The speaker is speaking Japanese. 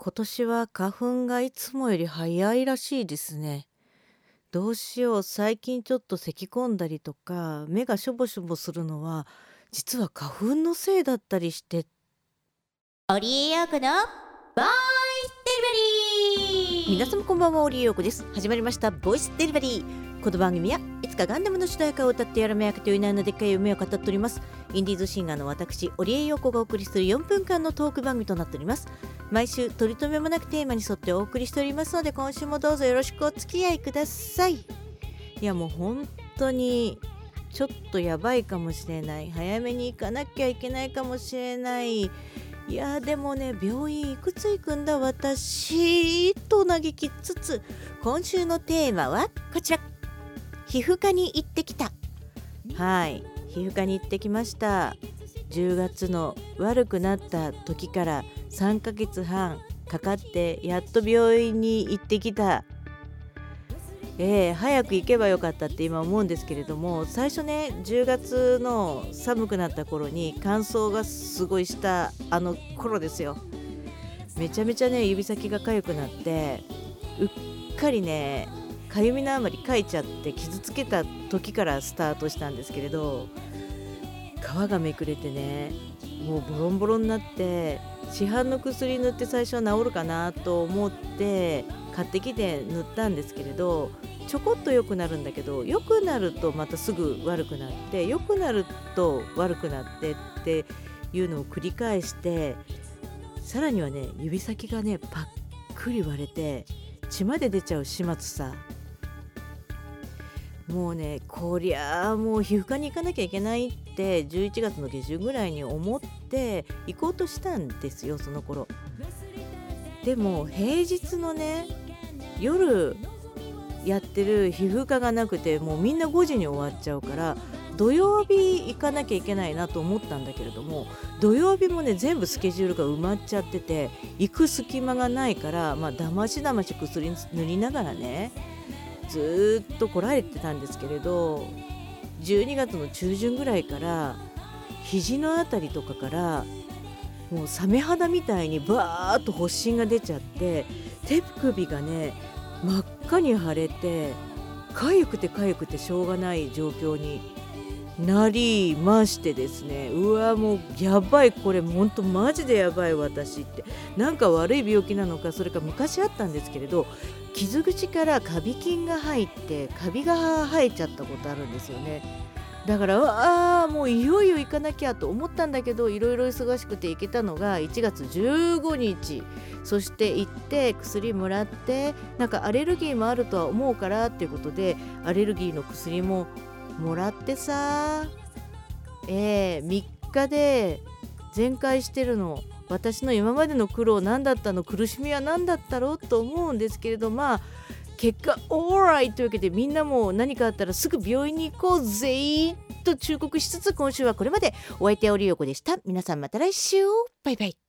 今年は花粉がいつもより早いらしいですね。どうしよう、最近ちょっと咳き込んだりとか、目がしょぼしょぼするのは、実は花粉のせいだったりして。オリエヨーコのボイスデリバリー皆様こんばんは、オリエヨーコです。始まりました、ボイスデリバリー。この番組はいつかガンダムの主題歌を歌ってやらめやけという名のでっかい夢を語っております。インディーズシンガーの私織江陽子がお送りする4分間のトーク番組となっております。毎週取り留めもなくテーマに沿ってお送りしておりますので今週もどうぞよろしくお付き合いください。いやもう本当にちょっとやばいかもしれない。早めに行かなきゃいけないかもしれない。いやでもね病院いくつ行くんだ私と嘆きつつ今週のテーマはこちら。皮膚科に行ってきた。はい。皮膚科に行ってきました。10月の悪くなった時から3ヶ月半かかってやっと病院に行ってきた。えー、早く行けばよかったって今思うんですけれども最初ね10月の寒くなった頃に乾燥がすごいしたあの頃ですよ。めちゃめちゃね指先が痒くなってうっかりねかゆみのあまりかいちゃって傷つけた時からスタートしたんですけれど皮がめくれてねもうボロンボロになって市販の薬塗って最初は治るかなと思って買ってきて塗ったんですけれどちょこっと良くなるんだけど良くなるとまたすぐ悪くなって良くなると悪くなってっていうのを繰り返してさらにはね指先がねパックリ割れて血まで出ちゃう始末さ。もうねこりゃあもう皮膚科に行かなきゃいけないって11月の下旬ぐらいに思って行こうとしたんですよその頃。でも平日のね夜やってる皮膚科がなくてもうみんな5時に終わっちゃうから土曜日行かなきゃいけないなと思ったんだけれども土曜日もね全部スケジュールが埋まっちゃってて行く隙間がないからまだましだまし薬塗りながらねずっと来られてたんですけれど12月の中旬ぐらいから肘の辺りとかからもうサメ肌みたいにバーッと発疹が出ちゃって手首がね真っ赤に腫れて痒くて痒くてしょうがない状況になりましてですね。うわもうやばい。これほんとマジでやばい私って。なんか悪い病気なのかそれか昔あったんですけれど傷口からカビ菌が入ってカビが生えちゃったことあるんですよね。だからああもういよいよ行かなきゃと思ったんだけどいろいろ忙しくて行けたのが1月15日そして行って薬もらってなんかアレルギーもあるとは思うからっていうことでアレルギーの薬ももらってさ。えー、3日で全開してるの。私の今までの苦労何だったの？苦しみは何だったろうと思うんですけれど。まあ結果オーライというわけでみんなも何かあったらすぐ病院に行こうぜと忠告しつつ今週はこれまで。お相手はオリオコでした。皆さんまた来週。バイバイ。